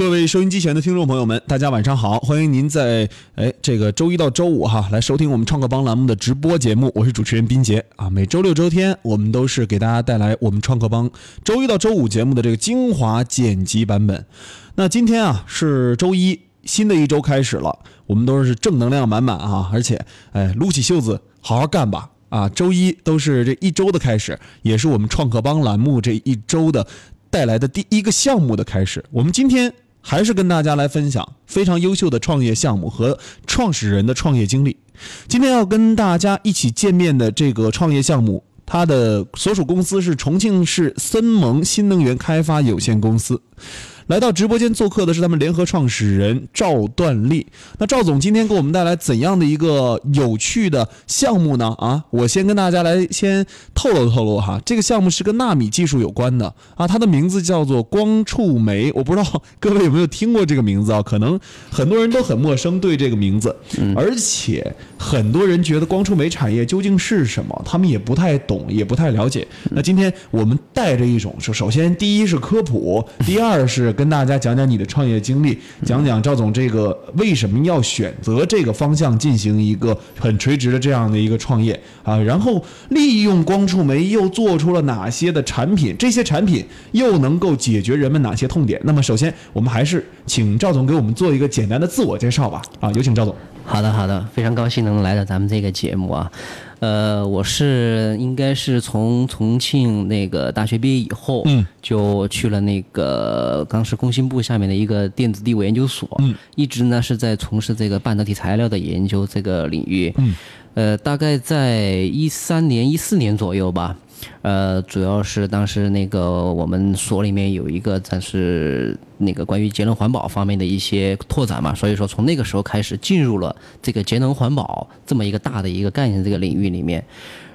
各位收音机前的听众朋友们，大家晚上好！欢迎您在哎这个周一到周五哈来收听我们创客帮栏目的直播节目，我是主持人斌杰啊。每周六周天我们都是给大家带来我们创客帮周一到周五节目的这个精华剪辑版本。那今天啊是周一，新的一周开始了，我们都是正能量满满啊，而且哎撸起袖子好好干吧啊！周一都是这一周的开始，也是我们创客帮栏目这一周的带来的第一个项目的开始。我们今天。还是跟大家来分享非常优秀的创业项目和创始人的创业经历。今天要跟大家一起见面的这个创业项目，它的所属公司是重庆市森盟新能源开发有限公司。来到直播间做客的是他们联合创始人赵段立。那赵总今天给我们带来怎样的一个有趣的项目呢？啊，我先跟大家来先透露透露哈，这个项目是跟纳米技术有关的啊，它的名字叫做光触媒。我不知道各位有没有听过这个名字啊？可能很多人都很陌生对这个名字，而且很多人觉得光触媒产业究竟是什么，他们也不太懂，也不太了解。那今天我们带着一种，首首先第一是科普，第二是。跟大家讲讲你的创业经历，讲讲赵总这个为什么要选择这个方向进行一个很垂直的这样的一个创业啊？然后利用光触媒又做出了哪些的产品？这些产品又能够解决人们哪些痛点？那么首先，我们还是请赵总给我们做一个简单的自我介绍吧。啊，有请赵总。好的，好的，非常高兴能来到咱们这个节目啊。呃，我是应该是从重庆那个大学毕业以后，嗯，就去了那个当时工信部下面的一个电子地物研究所，嗯，一直呢是在从事这个半导体材料的研究这个领域，嗯，呃，大概在一三年、一四年左右吧。呃，主要是当时那个我们所里面有一个，但是那个关于节能环保方面的一些拓展嘛，所以说从那个时候开始进入了这个节能环保这么一个大的一个概念这个领域里面。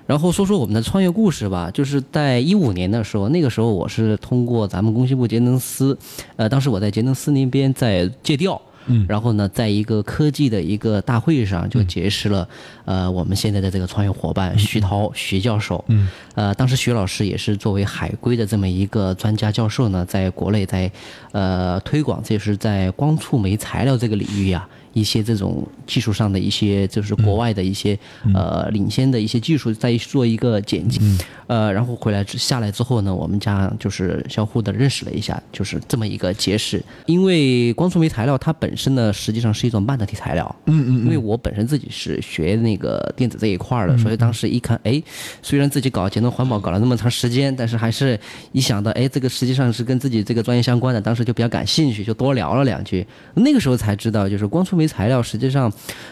然后说说我们的创业故事吧，就是在一五年的时候，那个时候我是通过咱们工信部节能司，呃，当时我在节能司那边在借调。嗯，然后呢，在一个科技的一个大会上，就结识了，呃，我们现在的这个创业伙伴徐涛徐教授。嗯，呃，当时徐老师也是作为海归的这么一个专家教授呢，在国内在，呃，推广，这是在光触媒材料这个领域呀。一些这种技术上的一些，就是国外的一些呃领先的一些技术，在做一个剪辑，呃，然后回来下来之后呢，我们家就是相互的认识了一下，就是这么一个结识。因为光触媒材料它本身呢，实际上是一种半导体材料。嗯嗯。因为我本身自己是学那个电子这一块的，所以当时一看，哎，虽然自己搞节能环保搞了那么长时间，但是还是一想到，哎，这个实际上是跟自己这个专业相关的，当时就比较感兴趣，就多聊了两句。那个时候才知道，就是光触媒。材料实际上，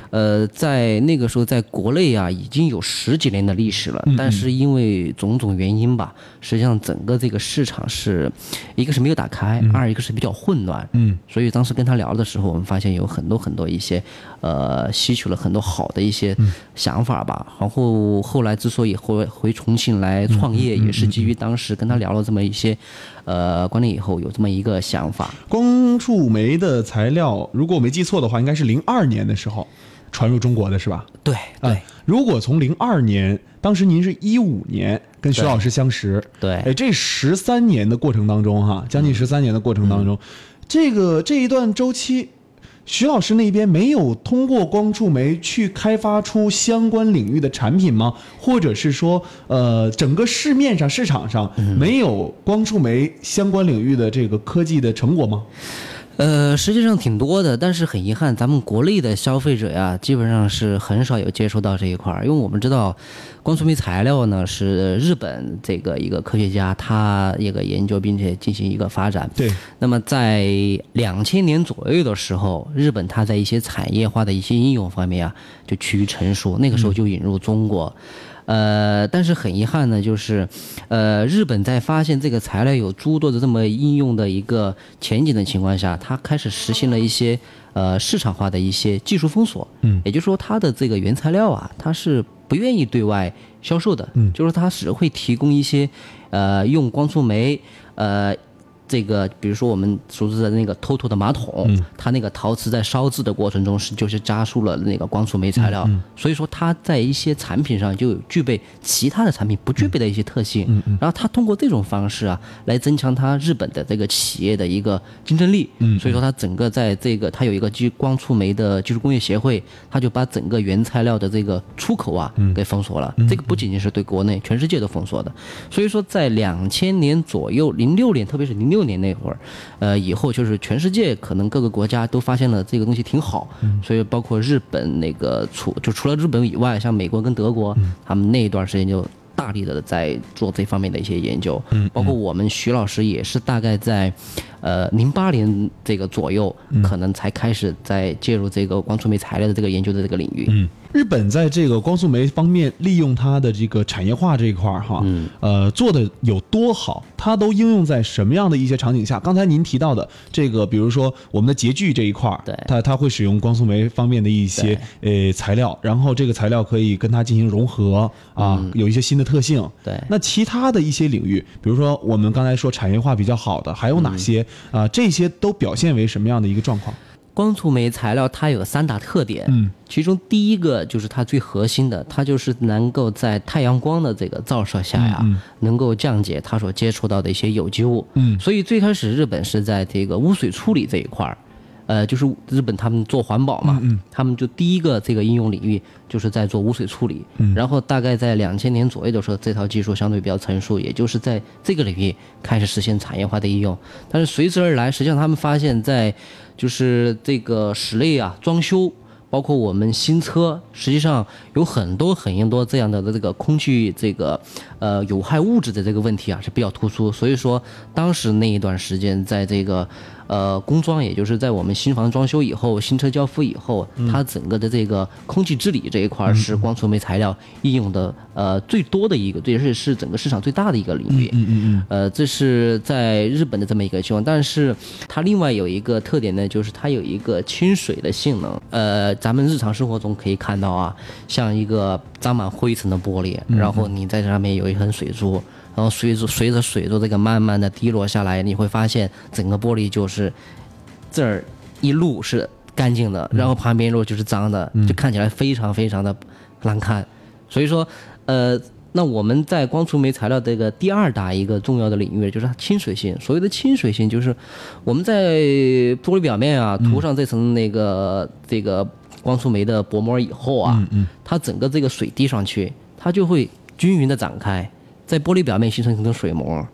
呃，在那个时候，在国内啊，已经有十几年的历史了。但是因为种种原因吧，实际上整个这个市场是一个是没有打开，二一个是比较混乱。嗯，所以当时跟他聊的时候，我们发现有很多很多一些，呃，吸取了很多好的一些想法吧。然后后来之所以回回重庆来创业，也是基于当时跟他聊了这么一些。呃，观念以后有这么一个想法，光触媒的材料，如果我没记错的话，应该是零二年的时候传入中国的是吧？对对。如果从零二年，当时您是一五年跟徐老师相识，对，哎，这十三年的过程当中，哈，将近十三年的过程当中，这个这一段周期。徐老师那边没有通过光触媒去开发出相关领域的产品吗？或者是说，呃，整个市面上市场上没有光触媒相关领域的这个科技的成果吗？呃，实际上挺多的，但是很遗憾，咱们国内的消费者呀，基本上是很少有接触到这一块儿。因为我们知道，光触媒材料呢是日本这个一个科学家他一个研究并且进行一个发展。对。那么在两千年左右的时候，日本它在一些产业化的一些应用方面啊，就趋于成熟，那个时候就引入中国。呃，但是很遗憾呢，就是，呃，日本在发现这个材料有诸多的这么应用的一个前景的情况下，它开始实行了一些呃市场化的一些技术封锁。嗯，也就是说，它的这个原材料啊，它是不愿意对外销售的。嗯，就是它只会提供一些，呃，用光触媒，呃。这个，比如说我们熟知的那个 TOTO 的马桶，它那个陶瓷在烧制的过程中是就是加速了那个光触媒材料，所以说它在一些产品上就具备其他的产品不具备的一些特性。然后它通过这种方式啊，来增强它日本的这个企业的一个竞争力。所以说它整个在这个它有一个基光触媒的技术工业协会，它就把整个原材料的这个出口啊给封锁了。这个不仅仅是对国内，全世界都封锁的。所以说在两千年左右，零六年，特别是零六。年那会儿，呃，以后就是全世界可能各个国家都发现了这个东西挺好，所以包括日本那个除就除了日本以外，像美国跟德国，他们那一段时间就大力的在做这方面的一些研究，包括我们徐老师也是大概在，呃，零八年这个左右，可能才开始在介入这个光触媒材料的这个研究的这个领域。嗯日本在这个光速媒方面利用它的这个产业化这一块儿哈，呃，做的有多好？它都应用在什么样的一些场景下？刚才您提到的这个，比如说我们的洁具这一块儿，对，它它会使用光速媒方面的一些呃材料，然后这个材料可以跟它进行融合啊，有一些新的特性。对，那其他的一些领域，比如说我们刚才说产业化比较好的，还有哪些啊？这些都表现为什么样的一个状况？光触媒材料它有三大特点，嗯，其中第一个就是它最核心的，它就是能够在太阳光的这个照射下呀，能够降解它所接触到的一些有机物，嗯，所以最开始日本是在这个污水处理这一块儿。呃，就是日本他们做环保嘛，他们就第一个这个应用领域就是在做污水处理，然后大概在两千年左右的时候，这套技术相对比较成熟，也就是在这个领域开始实现产业化的应用。但是随之而来，实际上他们发现，在就是这个室内啊装修。包括我们新车，实际上有很多很多这样的这个空气这个呃有害物质的这个问题啊是比较突出，所以说当时那一段时间，在这个呃工装，也就是在我们新房装修以后，新车交付以后，它整个的这个空气治理这一块是光触媒材料应用的呃最多的一个，也是是整个市场最大的一个领域。嗯嗯嗯。呃，这是在日本的这么一个情况，但是它另外有一个特点呢，就是它有一个亲水的性能，呃。咱们日常生活中可以看到啊，像一个沾满灰尘的玻璃，然后你在上面有一盆水珠，然后随着随着水珠这个慢慢的滴落下来，你会发现整个玻璃就是这儿一路是干净的，然后旁边一路就是脏的，就看起来非常非常的难看。所以说，呃。那我们在光触媒材料这个第二大一个重要的领域，就是它亲水性。所谓的亲水性，就是我们在玻璃表面啊涂上这层那个这个光触媒的薄膜以后啊，它整个这个水滴上去，它就会均匀的展开，在玻璃表面形成一层水膜，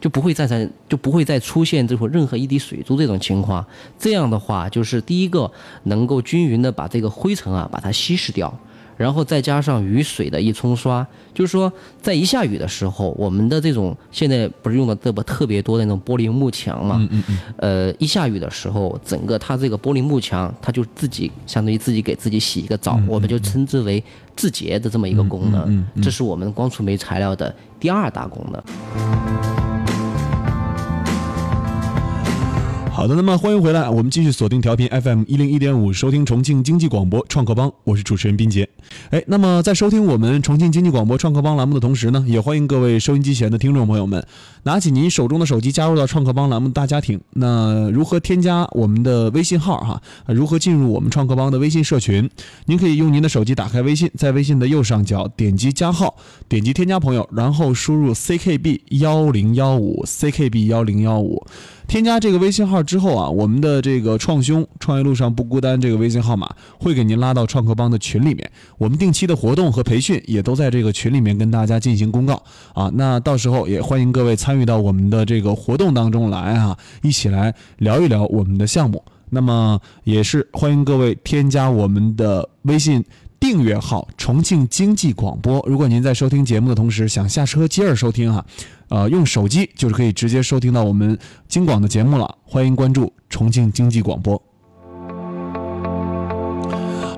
就不会再在就不会再出现这种任何一滴水珠这种情况。这样的话，就是第一个能够均匀的把这个灰尘啊把它稀释掉。然后再加上雨水的一冲刷，就是说，在一下雨的时候，我们的这种现在不是用的这么特别多的那种玻璃幕墙嘛？嗯嗯嗯。呃，一下雨的时候，整个它这个玻璃幕墙，它就自己相当于自己给自己洗一个澡，我们就称之为自洁的这么一个功能。这是我们光触媒材料的第二大功能。好的，那么欢迎回来，我们继续锁定调频 FM 一零一点五，收听重庆经济广播创客帮，我是主持人斌杰。哎，那么在收听我们重庆经济广播创客帮栏目的同时呢，也欢迎各位收音机前的听众朋友们，拿起您手中的手机，加入到创客帮栏目大家庭。那如何添加我们的微信号哈？如何进入我们创客帮的微信社群？您可以用您的手机打开微信，在微信的右上角点击加号，点击添加朋友，然后输入 ckb 幺零幺五 ckb 幺零幺五。添加这个微信号之后啊，我们的这个创兄创业路上不孤单这个微信号码会给您拉到创客帮的群里面。我们定期的活动和培训也都在这个群里面跟大家进行公告啊。那到时候也欢迎各位参与到我们的这个活动当中来啊，一起来聊一聊我们的项目。那么也是欢迎各位添加我们的微信。订阅号重庆经济广播。如果您在收听节目的同时想下车接着收听哈，呃，用手机就是可以直接收听到我们京广的节目了。欢迎关注重庆经济广播。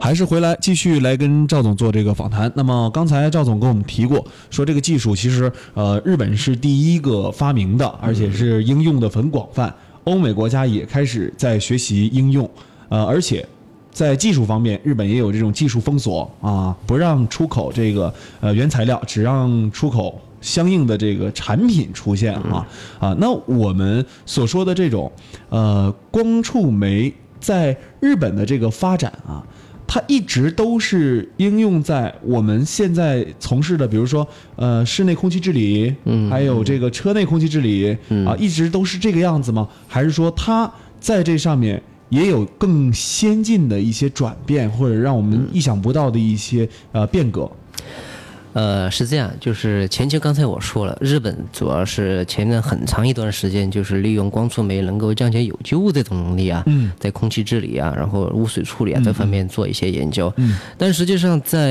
还是回来继续来跟赵总做这个访谈。那么刚才赵总跟我们提过，说这个技术其实呃日本是第一个发明的，而且是应用的很广泛。欧美国家也开始在学习应用，呃，而且。在技术方面，日本也有这种技术封锁啊，不让出口这个呃原材料，只让出口相应的这个产品出现啊啊。那我们所说的这种呃光触媒在日本的这个发展啊。它一直都是应用在我们现在从事的，比如说，呃，室内空气治理，嗯，还有这个车内空气治理，啊，一直都是这个样子吗？还是说它在这上面也有更先进的一些转变，或者让我们意想不到的一些呃变革？呃，是这样，就是前期刚才我说了，日本主要是前面很长一段时间就是利用光触媒能够降解有机物这种能力啊，在空气治理啊，然后污水处理啊这方面做一些研究。嗯，但实际上在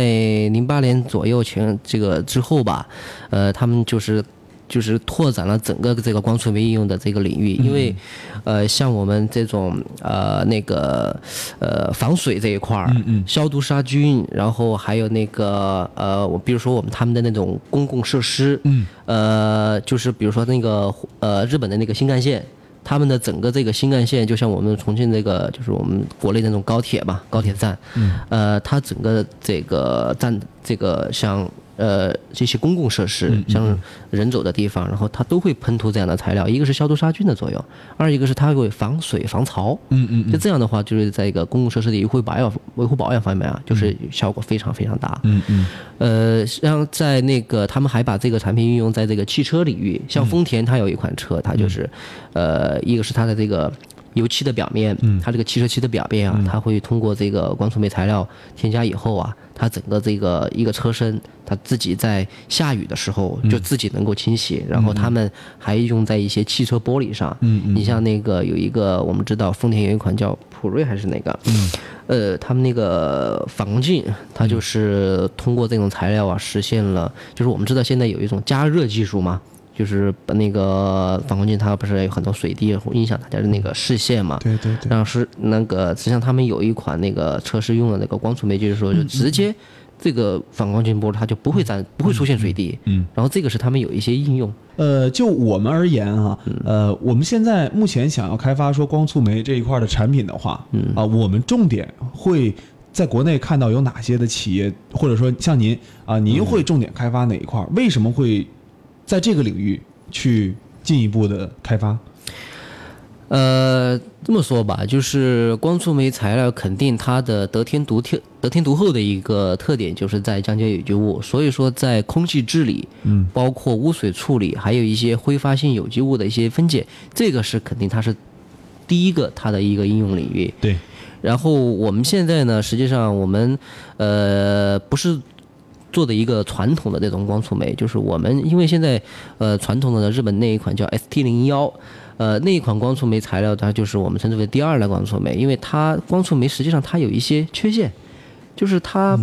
零八年左右前这个之后吧，呃，他们就是。就是拓展了整个这个光触媒应用的这个领域，因为，呃，像我们这种呃那个呃防水这一块儿，消毒杀菌，然后还有那个呃，我比如说我们他们的那种公共设施，呃，就是比如说那个呃日本的那个新干线，他们的整个这个新干线就像我们重庆这个就是我们国内那种高铁吧，高铁站，呃，它整个这个站这个像。呃，这些公共设施，像人走的地方，然后它都会喷涂这样的材料。一个是消毒杀菌的作用，二一个是它会防水防潮。嗯嗯。就这样的话，就是在一个公共设施的维护保养、维护保养方面啊，就是效果非常非常大。嗯嗯。呃，像在那个，他们还把这个产品运用在这个汽车领域，像丰田，它有一款车，它就是，呃，一个是它的这个。油漆的表面，它这个汽车漆的表面啊，它会通过这个光触媒材料添加以后啊，它整个这个一个车身，它自己在下雨的时候就自己能够清洗。然后他们还用在一些汽车玻璃上。你像那个有一个，我们知道丰田有一款叫普锐还是哪个？嗯。呃，他们那个反光镜，它就是通过这种材料啊，实现了，就是我们知道现在有一种加热技术嘛。就是把那个反光镜，它不是有很多水滴会影响大家的那个视线嘛？对对对。然后是那个，实际上他们有一款那个测试用的那个光触媒，就是说就直接这个反光镜波它就不会沾，不会出现水滴。嗯。然后这个是他们有一些应用。呃，就我们而言哈，呃，我们现在目前想要开发说光触媒这一块的产品的话，嗯啊，我们重点会在国内看到有哪些的企业，或者说像您啊，您会重点开发哪一块？为什么会？在这个领域去进一步的开发，呃，这么说吧，就是光触媒材料肯定它的得天独特、得天独厚的一个特点，就是在降解有机物。所以说，在空气治理，嗯，包括污水处理，还有一些挥发性有机物的一些分解，这个是肯定它是第一个它的一个应用领域。对。然后我们现在呢，实际上我们呃不是。做的一个传统的这种光触媒，就是我们因为现在，呃，传统的日本那一款叫 ST 零幺，呃，那一款光触媒材料，它就是我们称之为第二代光触媒，因为它光触媒实际上它有一些缺陷，就是它，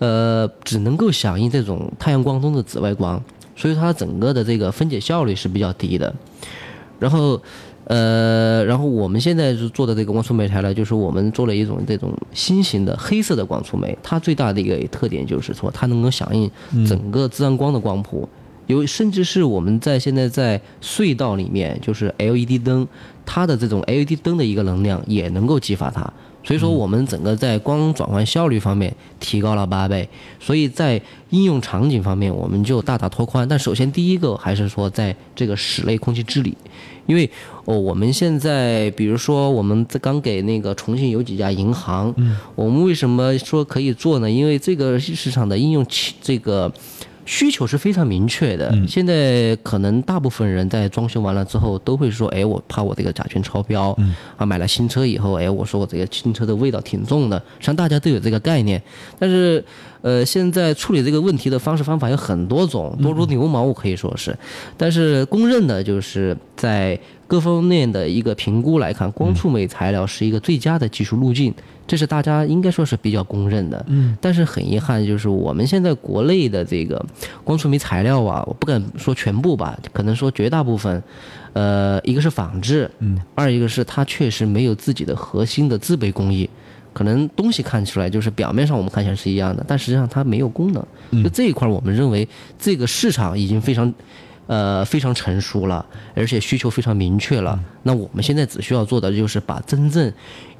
呃，只能够响应这种太阳光中的紫外光，所以它整个的这个分解效率是比较低的，然后。呃，然后我们现在是做的这个光触媒材料，就是我们做了一种这种新型的黑色的光触媒，它最大的一个特点就是说，它能够响应整个自然光的光谱，有甚至是我们在现在在隧道里面，就是 LED 灯，它的这种 LED 灯的一个能量也能够激发它。所以说，我们整个在光转换效率方面提高了八倍，所以在应用场景方面我们就大大拓宽。但首先第一个还是说，在这个室内空气治理，因为哦，我们现在比如说我们刚给那个重庆有几家银行，我们为什么说可以做呢？因为这个市场的应用这个。需求是非常明确的。现在可能大部分人在装修完了之后都会说：“哎，我怕我这个甲醛超标。”啊，买了新车以后，哎，我说我这个新车的味道挺重的。实际上大家都有这个概念，但是呃，现在处理这个问题的方式方法有很多种，多如牛毛，我可以说是。但是公认的就是在各方面的一个评估来看，光触媒材料是一个最佳的技术路径。这是大家应该说是比较公认的，嗯，但是很遗憾，就是我们现在国内的这个光触媒材料啊，我不敢说全部吧，可能说绝大部分，呃，一个是仿制，嗯，二一个是它确实没有自己的核心的制备工艺，可能东西看出来就是表面上我们看起来是一样的，但实际上它没有功能，就这一块我们认为这个市场已经非常。呃非常成熟了，而且需求非常明确了。那我们现在只需要做的就是把真正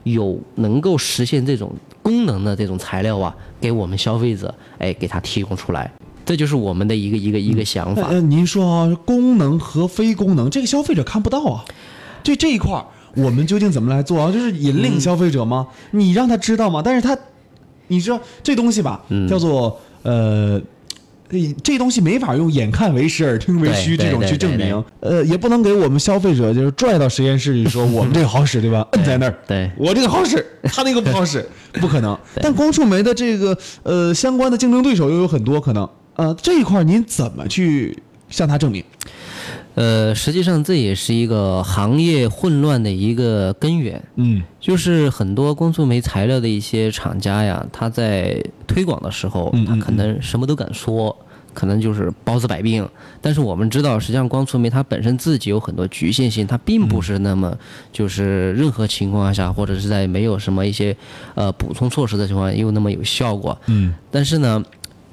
有能够实现这种功能的这种材料啊，给我们消费者，哎，给他提供出来。这就是我们的一个一个一个想法。呃，您说啊，功能和非功能，这个消费者看不到啊。这这一块儿，我们究竟怎么来做啊？就是引领消费者吗？你让他知道吗？但是他，你知道这东西吧，叫做呃。这东西没法用眼看为实耳听为虚这种去证明，呃，也不能给我们消费者就是拽到实验室里说我们这个好使，对吧？摁在那儿，对我这个好使，他那个不好使，不可能。但光触媒的这个呃相关的竞争对手又有很多可能，呃，这一块您怎么去向他证明？呃，实际上这也是一个行业混乱的一个根源。嗯，就是很多光触媒材料的一些厂家呀，他在推广的时候，他可能什么都敢说，可能就是包治百病。但是我们知道，实际上光触媒它本身自己有很多局限性，它并不是那么就是任何情况下，或者是在没有什么一些呃补充措施的情况下，又那么有效果。嗯，但是呢。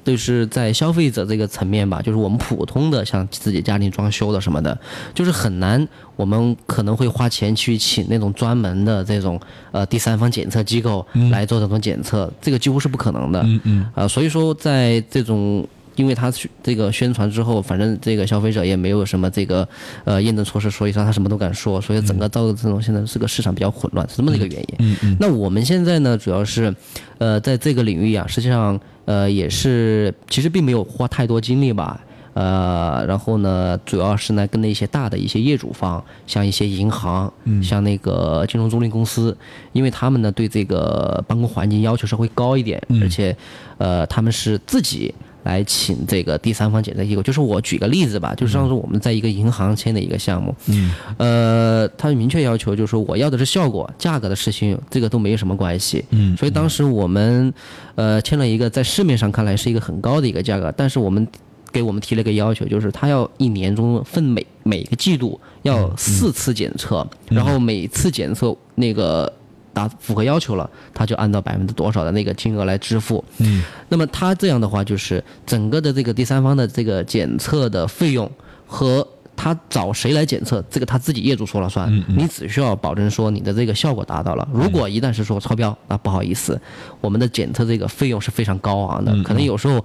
就是在消费者这个层面吧，就是我们普通的像自己家庭装修的什么的，就是很难，我们可能会花钱去请那种专门的这种呃第三方检测机构来做这种检测，这个几乎是不可能的。嗯嗯。啊，所以说在这种。因为他这个宣传之后，反正这个消费者也没有什么这个呃验证措施，所以说他什么都敢说，所以整个造这种现在是个市场比较混乱，是这么一个原因。嗯嗯。那我们现在呢，主要是呃在这个领域啊，实际上呃也是其实并没有花太多精力吧，呃，然后呢，主要是呢跟那些大的一些业主方，像一些银行，嗯像那个金融租赁公司，因为他们呢对这个办公环境要求稍微高一点，嗯而且呃他们是自己。来请这个第三方检测机构，就是我举个例子吧，就是上次我们在一个银行签的一个项目，嗯，呃，他明确要求就是说我要的是效果，价格的事情这个都没有什么关系，嗯，所以当时我们呃签了一个在市面上看来是一个很高的一个价格，但是我们给我们提了一个要求，就是他要一年中分每每个季度要四次检测，然后每次检测那个。达符合要求了，他就按照百分之多少的那个金额来支付。嗯，那么他这样的话，就是整个的这个第三方的这个检测的费用和。他找谁来检测？这个他自己业主说了算。你只需要保证说你的这个效果达到了。如果一旦是说超标，那不好意思，我们的检测这个费用是非常高昂的，可能有时候，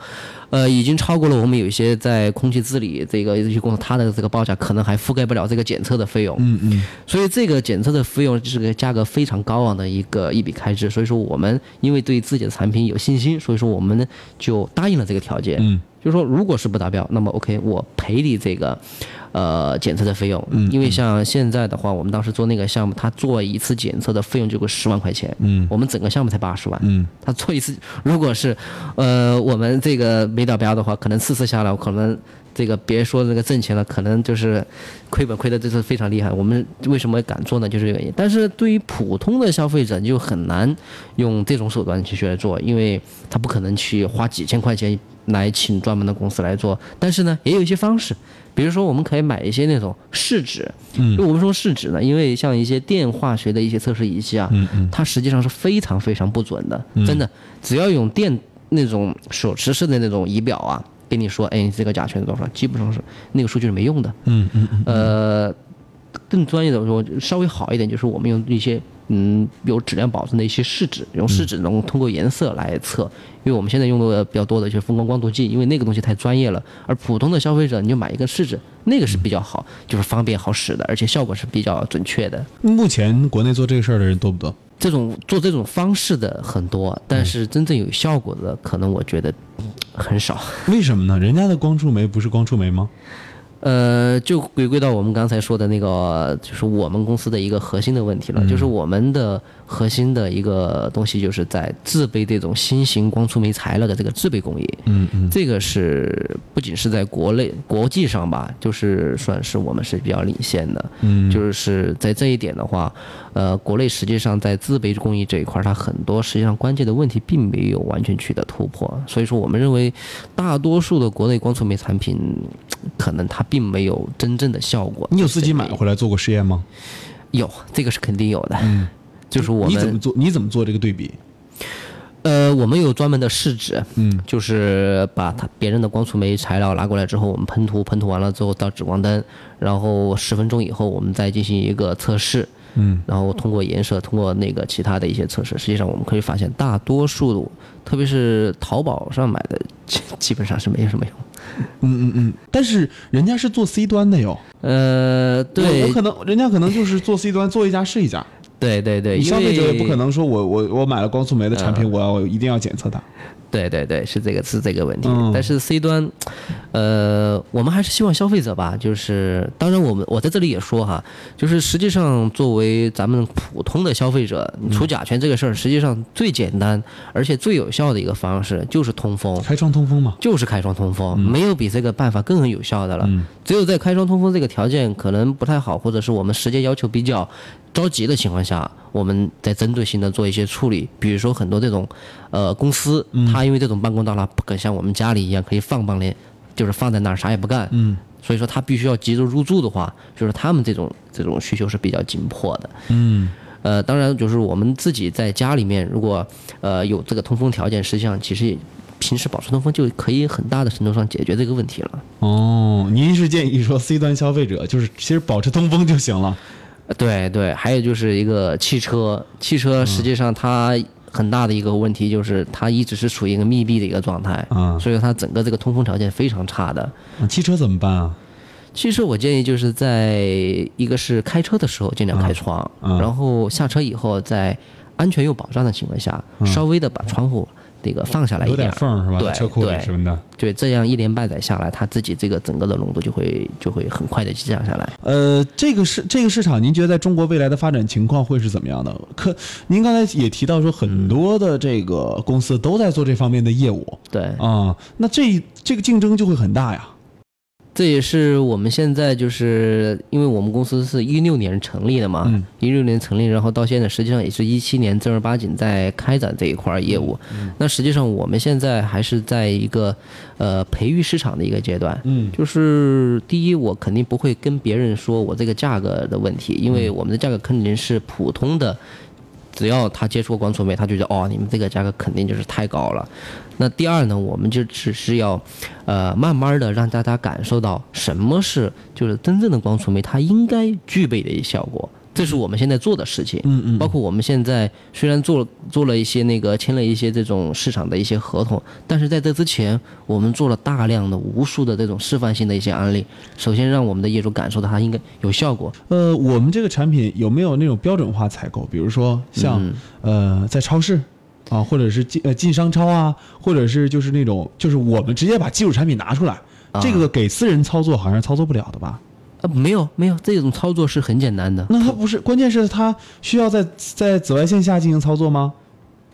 呃，已经超过了我们有一些在空气治理这个一些公司，它的这个报价可能还覆盖不了这个检测的费用。嗯嗯。所以这个检测的费用是个价格非常高昂的一个一笔开支。所以说我们因为对自己的产品有信心，所以说我们呢就答应了这个条件。嗯。就是说，如果是不达标，那么 OK，我赔你这个，呃，检测的费用。嗯。因为像现在的话，我们当时做那个项目，他做一次检测的费用就个十万块钱。嗯。我们整个项目才八十万。嗯。他做一次，如果是，呃，我们这个没达标的话，可能四次下来，可能这个别说这个挣钱了，可能就是亏本亏的，这是非常厉害。我们为什么敢做呢？就是这个原因。但是对于普通的消费者，就很难用这种手段去去来做，因为他不可能去花几千块钱。来请专门的公司来做，但是呢，也有一些方式，比如说我们可以买一些那种试纸。嗯，就我们说试纸呢，因为像一些电化学的一些测试仪器啊，嗯嗯，它实际上是非常非常不准的，真的，只要用电那种手持式的那种仪表啊，跟你说，哎，你这个甲醛是多少，基本上是那个数据是没用的。嗯嗯嗯，呃，更专业的说，稍微好一点，就是我们用一些。嗯，有质量保证的一些试纸，用试纸能通过颜色来测，因为我们现在用的比较多的就是风光光度计，因为那个东西太专业了。而普通的消费者，你就买一个试纸，那个是比较好，就是方便好使的，而且效果是比较准确的。目前国内做这个事儿的人多不多？这种做这种方式的很多，但是真正有效果的，可能我觉得很少。为什么呢？人家的光触媒不是光触媒吗？呃，就回归到我们刚才说的那个，就是我们公司的一个核心的问题了，就是我们的核心的一个东西，就是在制备这种新型光触媒材料的这个制备工艺。嗯嗯，这个是不仅是在国内、国际上吧，就是算是我们是比较领先的。嗯，就是在这一点的话，呃，国内实际上在制备工艺这一块，它很多实际上关键的问题并没有完全取得突破。所以说，我们认为大多数的国内光触媒产品，可能它。并没有真正的效果。你有自己买回来做过实验吗？有，这个是肯定有的。嗯，就是我们你怎么做？你怎么做这个对比？呃，我们有专门的试纸，嗯，就是把它别人的光触媒材料拿过来之后，我们喷涂，喷涂完了之后到紫光灯，然后十分钟以后我们再进行一个测试，嗯，然后通过颜色，通过那个其他的一些测试，实际上我们可以发现，大多数，特别是淘宝上买的，基基本上是没有什么用。嗯嗯嗯，但是人家是做 C 端的哟，呃，对，我我可能人家可能就是做 C 端，做一家是一家。对对对，你消费者也不可能。说我我我买了光速酶的产品，我要我一定要检测它。对对对，是这个是这个问题。嗯但是 C 端，呃，我们还是希望消费者吧，就是当然我们我在这里也说哈，就是实际上作为咱们普通的消费者，除甲醛这个事儿，实际上最简单而且最有效的一个方式就是通风。开窗通风嘛。就是开窗通风，没有比这个办法更有效的了。嗯只有在开窗通风这个条件可能不太好，或者是我们时间要求比较着急的情况下，我们在针对性的做一些处理。比如说很多这种呃公司，它因为这种办公大楼不可像我们家里一样可以放放连，就是放在那儿啥也不干。嗯所以说他必须要急着入住的话，就是他们这种这种需求是比较紧迫的。嗯呃，当然就是我们自己在家里面，如果呃有这个通风条件，实际上其实也平时保持通风就可以很大的程度上解决这个问题了。哦，您是建议说 C 端消费者就是其实保持通风就行了。呃对对，还有就是一个汽车，汽车实际上它很大的一个问题就是它一直是处于一个密闭的一个状态，嗯所以它整个这个通风条件非常差的。啊汽车怎么办啊？汽车我建议就是在一个是开车的时候尽量开窗，嗯然后下车以后在安全又保障的情况下，稍微的把窗户这个放下来一有点缝是吧？对车库什么的。对，这样一连半载下来，它自己这个整个的浓度就会就会很快的降下来。呃，这个市这个市场，您觉得在中国未来的发展情况会是怎么样的？可您刚才也提到说，很多的这个公司都在做这方面的业务对，啊，那这这个竞争就会很大呀。这也是我们现在就是因为我们公司是一六年成立的嘛嗯，一六、年成立，然后到现在实际上也是一七年正儿八经在开展这一块业务。嗯那实际上我们现在还是在一个呃培育市场的一个阶段。嗯就是第一，我肯定不会跟别人说我这个价格的问题，因为我们的价格肯定是普通的，只要他接触过光触媒，他就觉得哦，你们这个价格肯定就是太高了。那第二呢，我们就只是要，呃，慢慢的让大家感受到什么是就是真正的光触媒它应该具备的一效果。这是我们现在做的事情，嗯嗯包括我们现在虽然做了做了一些那个签了一些这种市场的一些合同，但是在这之前，我们做了大量的无数的这种示范性的一些案例。首先让我们的业主感受到它应该有效果，呃，我们这个产品有没有那种标准化采购？比如说像、呃，在超市啊，或者是进呃进商超啊，或者是就是那种就是我们直接把基础产品拿出来，这个给私人操作好像是操作不了的吧？啊，没有没有，这种操作是很简单的。那它不是，关键是它需要在在紫外线下进行操作吗？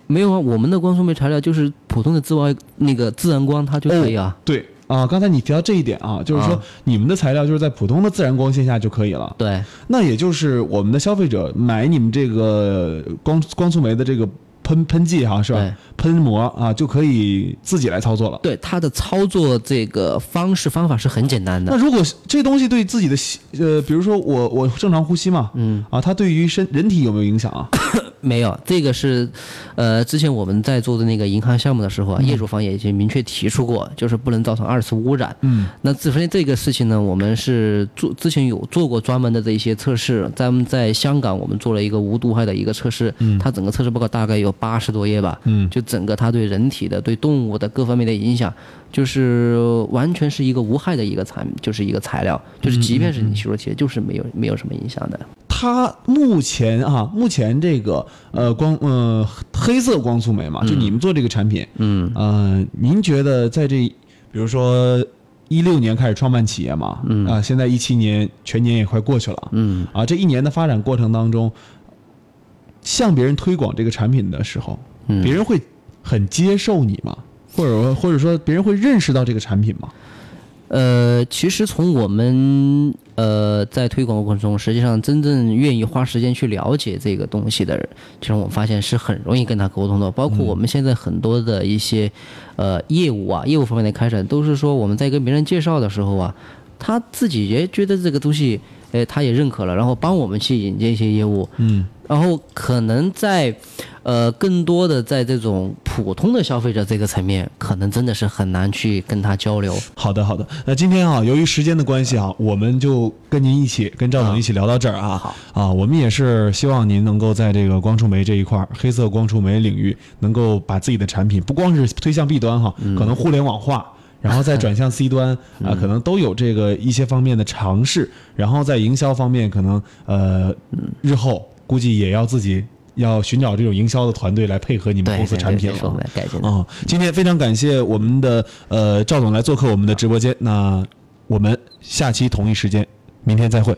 没有啊，我们的光触媒材料就是普通的自外那个自然光，它就可以啊。对啊，刚才你提到这一点啊，就是说啊你们的材料就是在普通的自然光线下就可以了。对那也就是我们的消费者买你们这个光光速媒的这个喷喷剂哈，是吧？喷膜啊，就可以自己来操作了。对，它的操作这个方式方法是很简单的。那如果这东西对自己的吸呃，比如说我我正常呼吸嘛，嗯啊，它对于身人体有没有影响啊？没有，这个是，呃，之前我们在做的那个银行项目的时候啊，业主方也已经明确提出过，就是不能造成二次污染。嗯，那自身这个事情呢，我们是做之前有做过专门的这一些测试，咱们在香港我们做了一个无毒害的一个测试，嗯它整个测试报告大概有八十多页吧，嗯。就整个它对人体的、对动物的各方面的影响，就是完全是一个无害的一个产，就是一个材料，就是即便是你吸入体，就是没有没有什么影响的。它目前啊，目前这个呃光呃黑色光速媒嘛，就你们做这个产品，嗯。呃，您觉得在这，比如说一六年开始创办企业嘛，嗯。啊，现在一七年全年也快过去了，嗯。啊，这一年的发展过程当中，向别人推广这个产品的时候，嗯别人会很接受你吗？或者说或者说别人会认识到这个产品吗？呃，其实从我们呃在推广过程中，实际上真正愿意花时间去了解这个东西的人，其实我们发现是很容易跟他沟通的。包括我们现在很多的一些呃业务啊，业务方面的开展，都是说我们在跟别人介绍的时候啊，他自己也觉得这个东西，哎，他也认可了，然后帮我们去引荐一些业务。嗯然后可能在，呃，更多的在这种普通的消费者这个层面，可能真的是很难去跟他交流。好的，好的。那今天啊，由于时间的关系啊，我们就跟您一起，跟赵总一起聊到这儿啊。好啊，我们也是希望您能够在这个光触媒这一块儿，黑色光触媒领域，能够把自己的产品不光是推向 B 端哈，可能互联网化。然后再转向 C 端啊，可能都有这个一些方面的尝试。然后在营销方面，可能呃，日后估计也要自己要寻找这种营销的团队来配合你们公司产品了。啊，今天非常感谢我们的呃赵总来做客我们的直播间。那我们下期同一时间，明天再会。